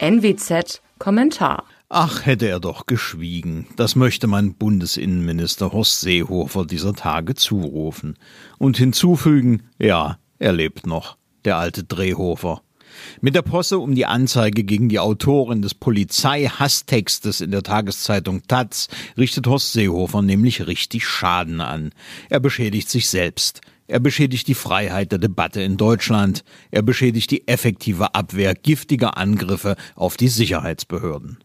NWZ Kommentar. Ach, hätte er doch geschwiegen. Das möchte mein Bundesinnenminister Horst Seehofer dieser Tage zurufen. Und hinzufügen, ja, er lebt noch, der alte Drehhofer. Mit der Posse um die Anzeige gegen die Autorin des Polizei-Hasstextes in der Tageszeitung Taz richtet Horst Seehofer nämlich richtig Schaden an. Er beschädigt sich selbst. Er beschädigt die Freiheit der Debatte in Deutschland. Er beschädigt die effektive Abwehr giftiger Angriffe auf die Sicherheitsbehörden.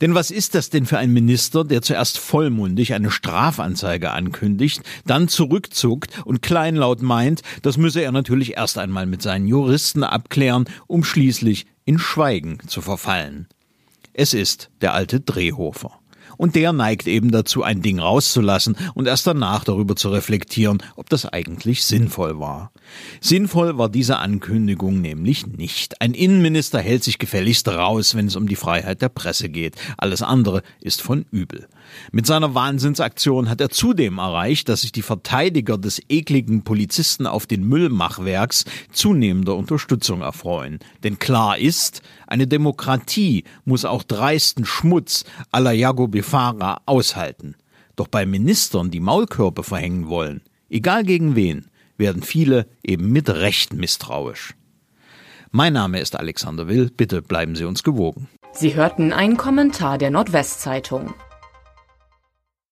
Denn was ist das denn für ein Minister, der zuerst vollmundig eine Strafanzeige ankündigt, dann zurückzuckt und kleinlaut meint, das müsse er natürlich erst einmal mit seinen Juristen abklären, um schließlich in Schweigen zu verfallen. Es ist der alte Drehhofer. Und der neigt eben dazu, ein Ding rauszulassen und erst danach darüber zu reflektieren, ob das eigentlich sinnvoll war. Sinnvoll war diese Ankündigung nämlich nicht. Ein Innenminister hält sich gefälligst raus, wenn es um die Freiheit der Presse geht. Alles andere ist von übel. Mit seiner Wahnsinnsaktion hat er zudem erreicht, dass sich die Verteidiger des ekligen Polizisten auf den Müllmachwerks zunehmender Unterstützung erfreuen. Denn klar ist, eine Demokratie muss auch dreisten Schmutz aller Jago Fahrer aushalten. Doch bei Ministern, die Maulkörpe verhängen wollen, egal gegen wen, werden viele eben mit Recht misstrauisch. Mein Name ist Alexander Will, bitte bleiben Sie uns gewogen. Sie hörten einen Kommentar der Nordwestzeitung.